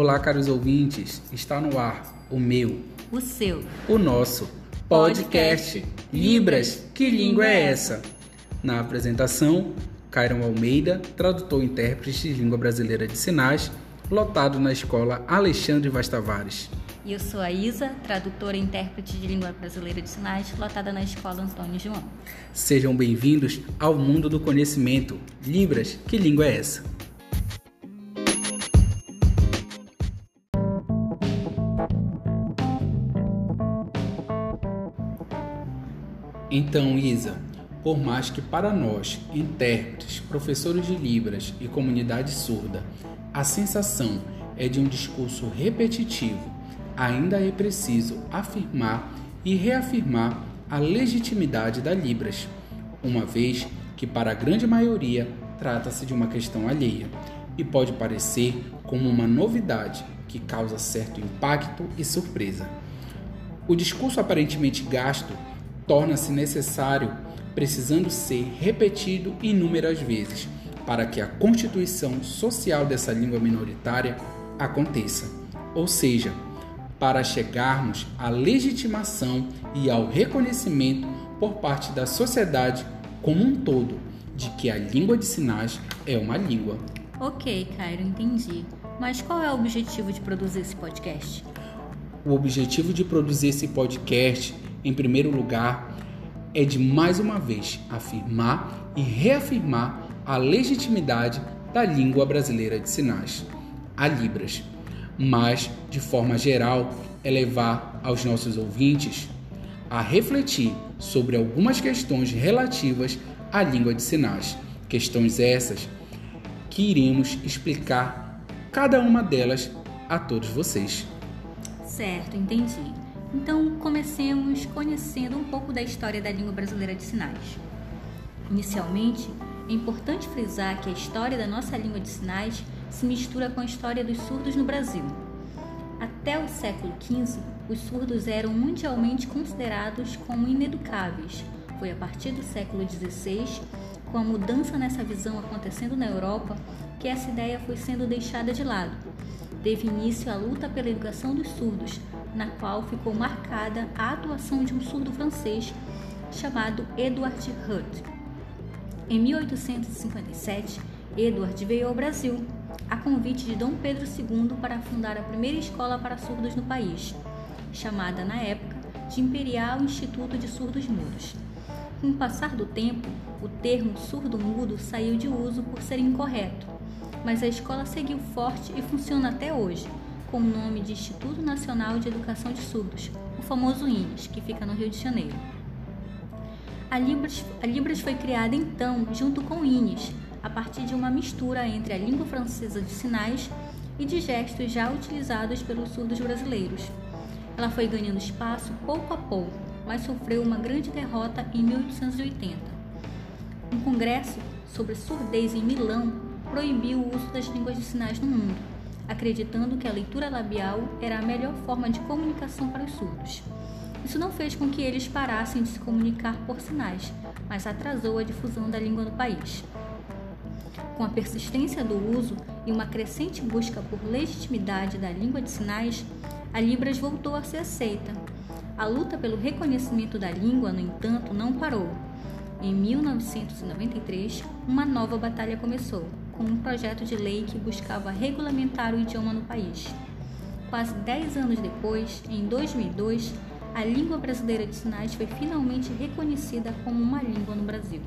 Olá, caros ouvintes. Está no ar o meu, o seu, o nosso podcast, podcast. Libras. Que língua é essa? Na apresentação, Cairon Almeida, tradutor e intérprete de língua brasileira de sinais, lotado na escola Alexandre Vaz Tavares. E eu sou a Isa, tradutora e intérprete de língua brasileira de sinais, lotada na escola Antônio João. Sejam bem-vindos ao mundo do conhecimento. Libras, que língua é essa? Então, Isa, por mais que para nós, intérpretes, professores de Libras e comunidade surda, a sensação é de um discurso repetitivo ainda é preciso afirmar e reafirmar a legitimidade da Libras, uma vez que, para a grande maioria, trata-se de uma questão alheia e pode parecer como uma novidade que causa certo impacto e surpresa. O discurso aparentemente gasto torna-se necessário, precisando ser repetido inúmeras vezes para que a constituição social dessa língua minoritária aconteça. Ou seja, para chegarmos à legitimação e ao reconhecimento por parte da sociedade como um todo de que a língua de sinais é uma língua. Ok, Cairo, entendi. Mas qual é o objetivo de produzir esse podcast? O objetivo de produzir esse podcast, em primeiro lugar, é de mais uma vez afirmar e reafirmar a legitimidade da língua brasileira de sinais, a Libras mas, de forma geral, é levar aos nossos ouvintes a refletir sobre algumas questões relativas à língua de sinais. Questões essas que iremos explicar cada uma delas a todos vocês. Certo, entendi. Então, comecemos conhecendo um pouco da história da língua brasileira de sinais. Inicialmente, é importante frisar que a história da nossa língua de sinais se mistura com a história dos surdos no Brasil. Até o século XV, os surdos eram mundialmente considerados como ineducáveis. Foi a partir do século XVI, com a mudança nessa visão acontecendo na Europa, que essa ideia foi sendo deixada de lado. Teve início a luta pela educação dos surdos, na qual ficou marcada a atuação de um surdo francês chamado Edward Hutt. Em 1857, Edward veio ao Brasil, a convite de Dom Pedro II para fundar a primeira escola para surdos no país, chamada na época de Imperial Instituto de Surdos Mudos. Com o passar do tempo, o termo surdo-mudo saiu de uso por ser incorreto, mas a escola seguiu forte e funciona até hoje, com o nome de Instituto Nacional de Educação de Surdos, o famoso INES, que fica no Rio de Janeiro. A Libras, a Libras foi criada então junto com o INES, a partir de uma mistura entre a língua francesa de sinais e de gestos já utilizados pelos surdos brasileiros. Ela foi ganhando espaço pouco a pouco, mas sofreu uma grande derrota em 1880. Um congresso sobre surdez em Milão proibiu o uso das línguas de sinais no mundo, acreditando que a leitura labial era a melhor forma de comunicação para os surdos. Isso não fez com que eles parassem de se comunicar por sinais, mas atrasou a difusão da língua no país. Com a persistência do uso e uma crescente busca por legitimidade da língua de sinais, a Libras voltou a ser aceita. A luta pelo reconhecimento da língua, no entanto, não parou. Em 1993, uma nova batalha começou, com um projeto de lei que buscava regulamentar o idioma no país. Quase 10 anos depois, em 2002, a língua brasileira de sinais foi finalmente reconhecida como uma língua no Brasil.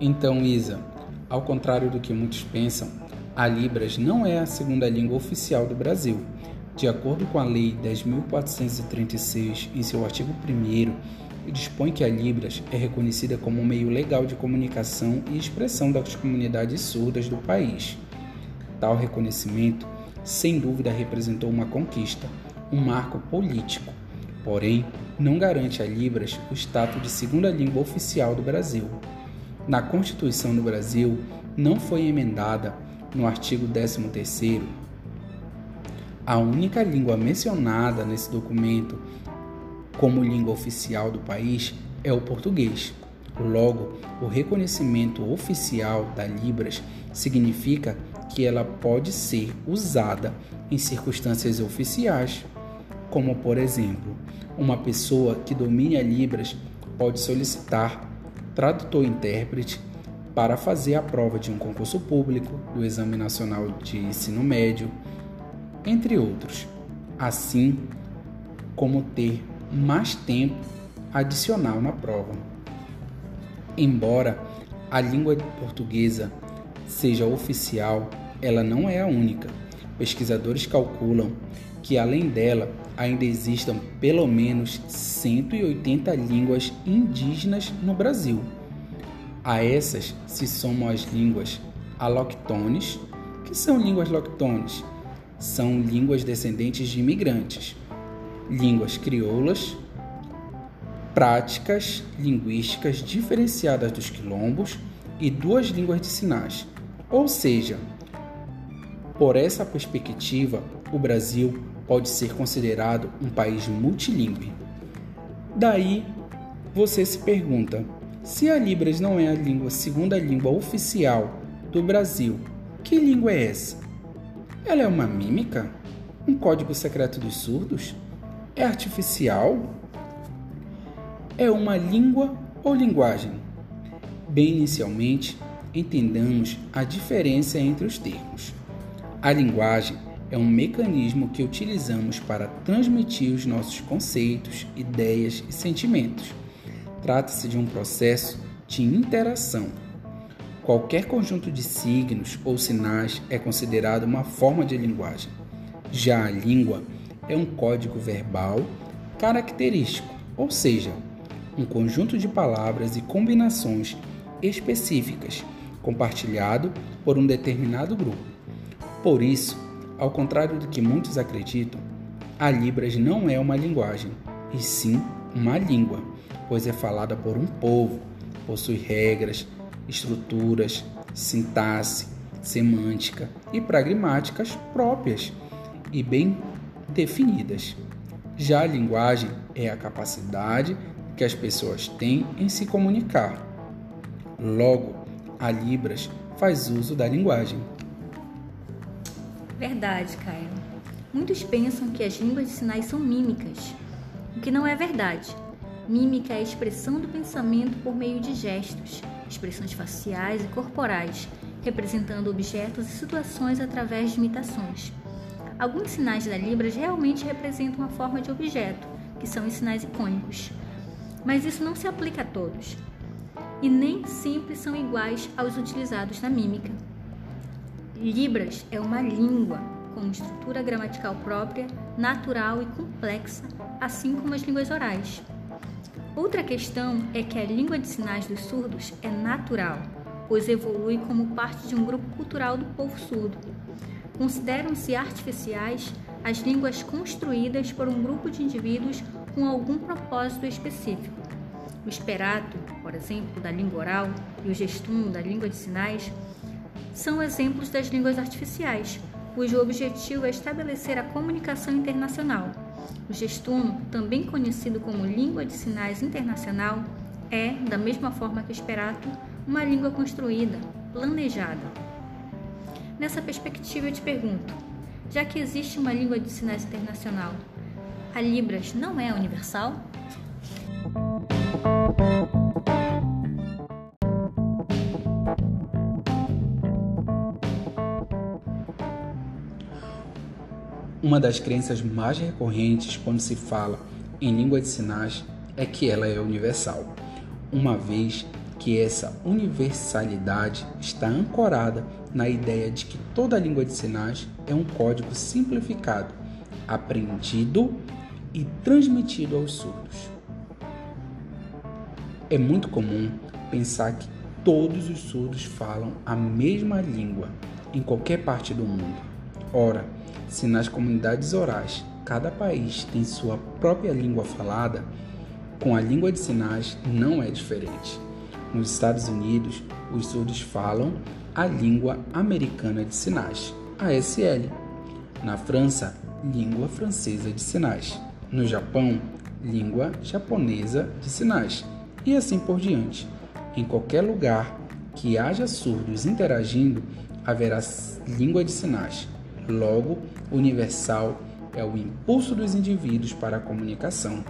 Então, Isa, ao contrário do que muitos pensam, a Libras não é a segunda língua oficial do Brasil. De acordo com a Lei 10.436, em seu artigo 1, dispõe que a Libras é reconhecida como um meio legal de comunicação e expressão das comunidades surdas do país. Tal reconhecimento, sem dúvida, representou uma conquista, um marco político, porém, não garante a Libras o status de segunda língua oficial do Brasil. Na Constituição do Brasil, não foi emendada, no artigo 13, a única língua mencionada nesse documento como língua oficial do país é o português. Logo, o reconhecimento oficial da Libras significa que ela pode ser usada em circunstâncias oficiais, como por exemplo, uma pessoa que domine a Libras pode solicitar tradutor-intérprete para fazer a prova de um concurso público, do Exame Nacional de Ensino Médio, entre outros, assim como ter mais tempo adicional na prova. Embora a língua portuguesa seja oficial, ela não é a única. Pesquisadores calculam que, além dela, ainda existam pelo menos 180 línguas indígenas no Brasil. A essas se somam as línguas aloctones, que são línguas loctones, são línguas descendentes de imigrantes, línguas crioulas, práticas linguísticas diferenciadas dos quilombos e duas línguas de sinais. Ou seja, por essa perspectiva, o Brasil pode ser considerado um país multilingüe. Daí, você se pergunta: se a Libras não é a língua segunda língua oficial do Brasil, que língua é essa? Ela é uma mímica? Um código secreto dos surdos? É artificial? É uma língua ou linguagem? Bem inicialmente, entendamos a diferença entre os termos. A linguagem é um mecanismo que utilizamos para transmitir os nossos conceitos, ideias e sentimentos. Trata-se de um processo de interação. Qualquer conjunto de signos ou sinais é considerado uma forma de linguagem. Já a língua é um código verbal característico, ou seja, um conjunto de palavras e combinações específicas compartilhado por um determinado grupo. Por isso, ao contrário do que muitos acreditam, a Libras não é uma linguagem, e sim uma língua, pois é falada por um povo, possui regras, estruturas, sintaxe, semântica e pragmáticas próprias e bem definidas. Já a linguagem é a capacidade que as pessoas têm em se comunicar. Logo, a Libras faz uso da linguagem. Verdade, Caio. Muitos pensam que as línguas de sinais são mímicas, o que não é verdade. Mímica é a expressão do pensamento por meio de gestos, expressões faciais e corporais, representando objetos e situações através de imitações. Alguns sinais da Libras realmente representam uma forma de objeto, que são os sinais icônicos. Mas isso não se aplica a todos, e nem sempre são iguais aos utilizados na mímica. Libras é uma língua com estrutura gramatical própria, natural e complexa, assim como as línguas orais. Outra questão é que a língua de sinais dos surdos é natural, pois evolui como parte de um grupo cultural do povo surdo. Consideram-se artificiais as línguas construídas por um grupo de indivíduos com algum propósito específico. O esperato, por exemplo, da língua oral, e o gestuno da língua de sinais são exemplos das línguas artificiais, cujo objetivo é estabelecer a comunicação internacional. O gestuno, também conhecido como língua de sinais internacional, é, da mesma forma que o Esperato, uma língua construída, planejada. Nessa perspectiva, eu te pergunto: já que existe uma língua de sinais internacional, a Libras não é universal? Uma das crenças mais recorrentes quando se fala em língua de sinais é que ela é universal, uma vez que essa universalidade está ancorada na ideia de que toda língua de sinais é um código simplificado, aprendido e transmitido aos surdos. É muito comum pensar que todos os surdos falam a mesma língua em qualquer parte do mundo. Ora, se nas comunidades orais cada país tem sua própria língua falada, com a língua de sinais não é diferente. Nos Estados Unidos, os surdos falam a língua americana de sinais, ASL. Na França, língua francesa de sinais. No Japão, língua japonesa de sinais, e assim por diante. Em qualquer lugar que haja surdos interagindo, haverá língua de sinais. Logo, universal é o impulso dos indivíduos para a comunicação,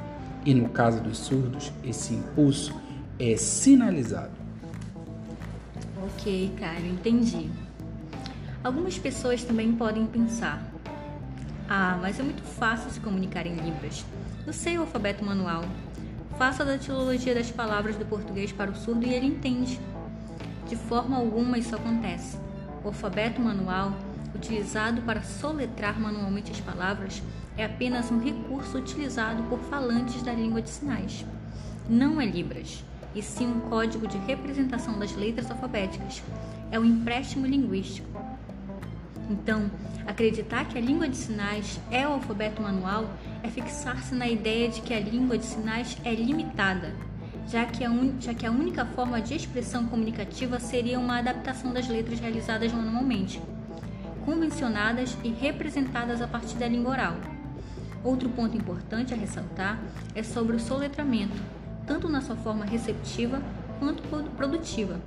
e no caso dos surdos, esse impulso é sinalizado. Ok, Caio, entendi. Algumas pessoas também podem pensar: ah, mas é muito fácil se comunicar em Libras. Eu sei o alfabeto manual. Faça a datilologia das palavras do português para o surdo e ele entende. De forma alguma isso acontece. O alfabeto manual, utilizado para soletrar manualmente as palavras, é apenas um recurso utilizado por falantes da língua de sinais. Não é Libras, e sim um código de representação das letras alfabéticas. É um empréstimo linguístico. Então, acreditar que a língua de sinais é o alfabeto manual é fixar-se na ideia de que a língua de sinais é limitada, já que, un... já que a única forma de expressão comunicativa seria uma adaptação das letras realizadas manualmente, convencionadas e representadas a partir da língua oral. Outro ponto importante a ressaltar é sobre o soletramento, tanto na sua forma receptiva quanto produtiva,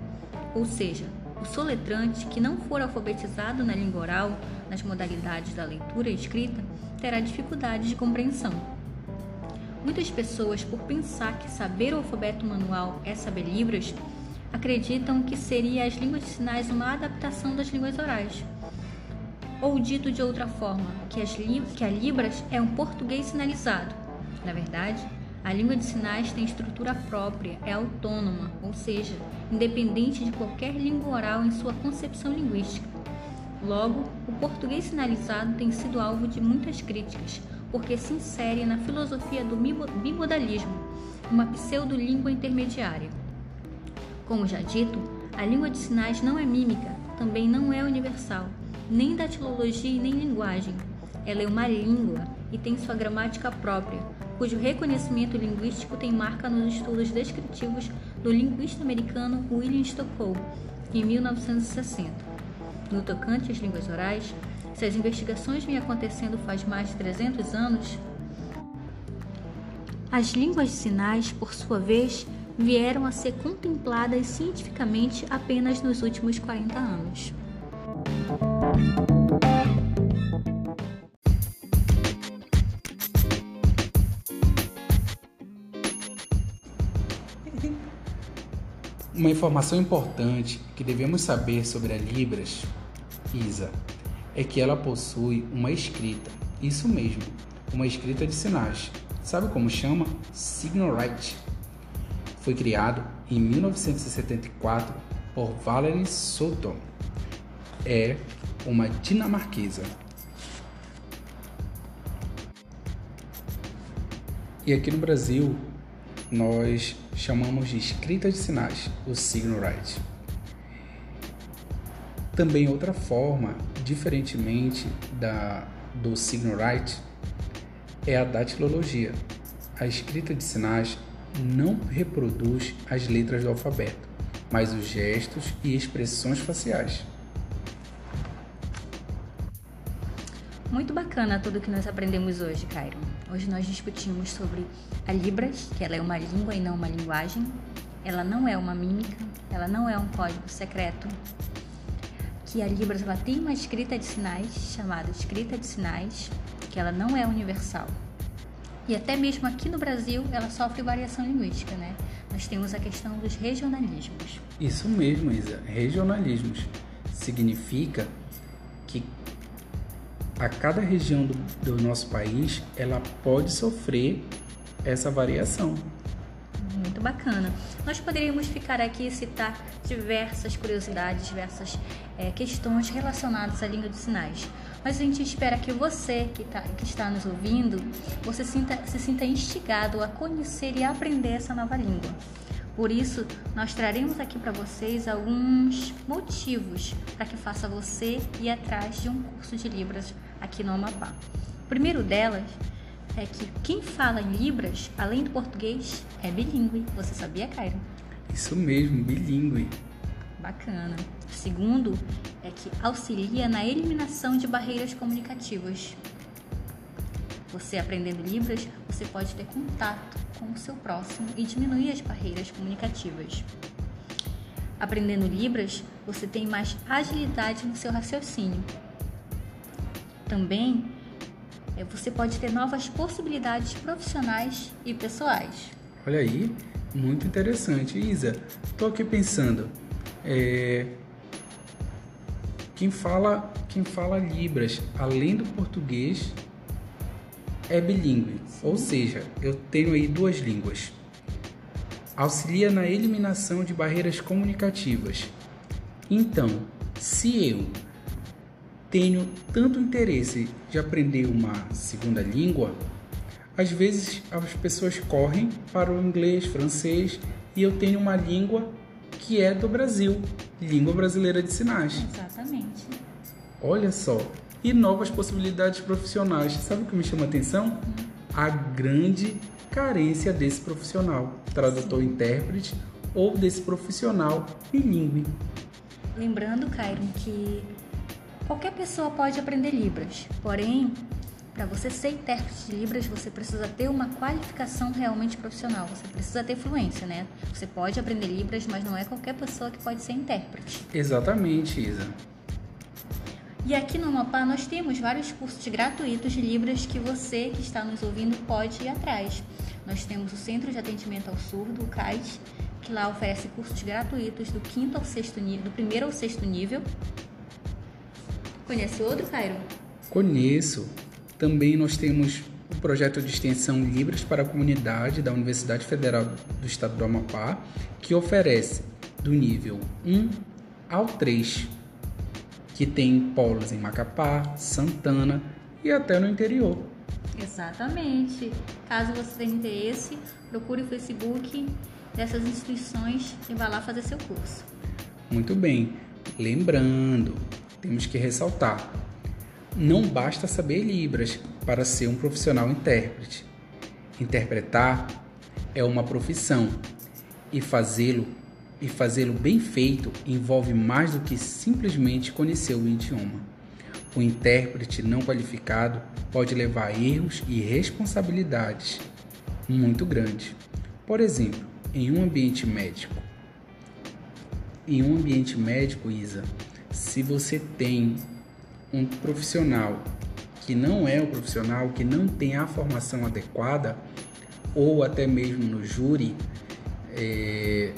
ou seja, o soletrante que não for alfabetizado na língua oral, nas modalidades da leitura e escrita, terá dificuldades de compreensão. Muitas pessoas, por pensar que saber o alfabeto manual é saber Libras, acreditam que seria as línguas de sinais uma adaptação das línguas orais. Ou dito de outra forma, que, as, que a Libras é um português sinalizado. Na verdade, a língua de sinais tem estrutura própria, é autônoma, ou seja, independente de qualquer língua oral em sua concepção linguística. Logo, o português sinalizado tem sido alvo de muitas críticas, porque se insere na filosofia do bimodalismo, uma pseudolíngua intermediária. Como já dito, a língua de sinais não é mímica, também não é universal, nem datilologia e nem linguagem. Ela é uma língua e tem sua gramática própria, cujo reconhecimento linguístico tem marca nos estudos descritivos do linguista americano William Stockwell, em 1960. No tocante às línguas orais, se as investigações vêm acontecendo faz mais de 300 anos, as línguas de sinais, por sua vez, vieram a ser contempladas cientificamente apenas nos últimos 40 anos. Uma informação importante que devemos saber sobre a Libras, Isa, é que ela possui uma escrita. Isso mesmo, uma escrita de sinais. Sabe como chama? Signal Right. Foi criado em 1974 por Valerie Sutton. É uma dinamarquesa. E aqui no Brasil, nós chamamos de escrita de sinais, o Signal Right. Também outra forma, diferentemente da do Right, é a datilologia. A escrita de sinais não reproduz as letras do alfabeto, mas os gestos e expressões faciais. Muito bacana tudo que nós aprendemos hoje, Cairo. Hoje nós discutimos sobre a Libras, que ela é uma língua e não uma linguagem. Ela não é uma mímica, ela não é um código secreto. Que a Libras ela tem uma escrita de sinais chamada escrita de sinais, que ela não é universal. E até mesmo aqui no Brasil ela sofre variação linguística, né? Nós temos a questão dos regionalismos. Isso mesmo, Isa. Regionalismos significa que a cada região do, do nosso país ela pode sofrer essa variação. Muito bacana. Nós poderíamos ficar aqui e citar diversas curiosidades, diversas é, questões relacionadas à língua de sinais. Mas a gente espera que você que, tá, que está nos ouvindo, você sinta, se sinta instigado a conhecer e aprender essa nova língua. Por isso, nós traremos aqui para vocês alguns motivos para que faça você ir atrás de um curso de Libras aqui no Amapá. O primeiro delas é que quem fala em Libras, além do português, é bilíngue. Você sabia, Cairo? Isso mesmo, bilíngue. Bacana. O segundo é que auxilia na eliminação de barreiras comunicativas. Você aprendendo Libras, você pode ter contato com o seu próximo e diminuir as barreiras comunicativas. Aprendendo Libras, você tem mais agilidade no seu raciocínio. Também é, você pode ter novas possibilidades profissionais e pessoais. Olha aí, muito interessante. Isa, estou aqui pensando, é, quem fala quem fala Libras, além do português, é bilíngue, ou seja, eu tenho aí duas línguas. Auxilia na eliminação de barreiras comunicativas. Então, se eu tenho tanto interesse de aprender uma segunda língua, às vezes as pessoas correm para o inglês, francês e eu tenho uma língua que é do Brasil, língua brasileira de sinais. Exatamente. Olha só, e novas possibilidades profissionais. Sabe o que me chama a atenção? Hum. A grande carência desse profissional, tradutor intérprete ou desse profissional bilíngue. Lembrando, Cairo, que qualquer pessoa pode aprender Libras, porém, para você ser intérprete de Libras, você precisa ter uma qualificação realmente profissional. Você precisa ter fluência, né? Você pode aprender Libras, mas não é qualquer pessoa que pode ser intérprete. Exatamente, Isa. E aqui no Amapá nós temos vários cursos gratuitos de Libras que você que está nos ouvindo pode ir atrás. Nós temos o Centro de Atendimento ao Surdo, o CAIS, que lá oferece cursos gratuitos do quinto ao sexto nível, do primeiro ao sexto nível. Conhece outro, Cairo? Conheço. Também nós temos o projeto de extensão Libras para a Comunidade da Universidade Federal do Estado do Amapá, que oferece do nível 1 ao 3 que tem polos em Macapá, Santana e até no interior. Exatamente. Caso você tenha interesse, procure o Facebook dessas instituições e vá lá fazer seu curso. Muito bem. Lembrando, temos que ressaltar: não basta saber Libras para ser um profissional intérprete. Interpretar é uma profissão e fazê-lo e fazê-lo bem feito envolve mais do que simplesmente conhecer o idioma. O intérprete não qualificado pode levar a erros e responsabilidades muito grandes. Por exemplo, em um ambiente médico. Em um ambiente médico, Isa, se você tem um profissional que não é o profissional, que não tem a formação adequada, ou até mesmo no júri, é,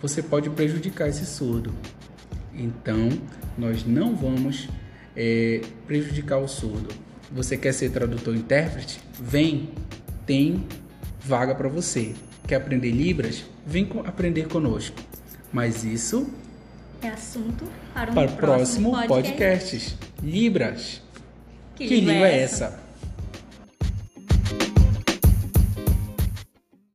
você pode prejudicar esse surdo. Então, nós não vamos é, prejudicar o surdo. Você quer ser tradutor intérprete? Vem, tem vaga para você. Quer aprender Libras? Vem aprender conosco. Mas isso é assunto para um para próximo, próximo podcast. podcasts. Libras. Que, que língua é essa?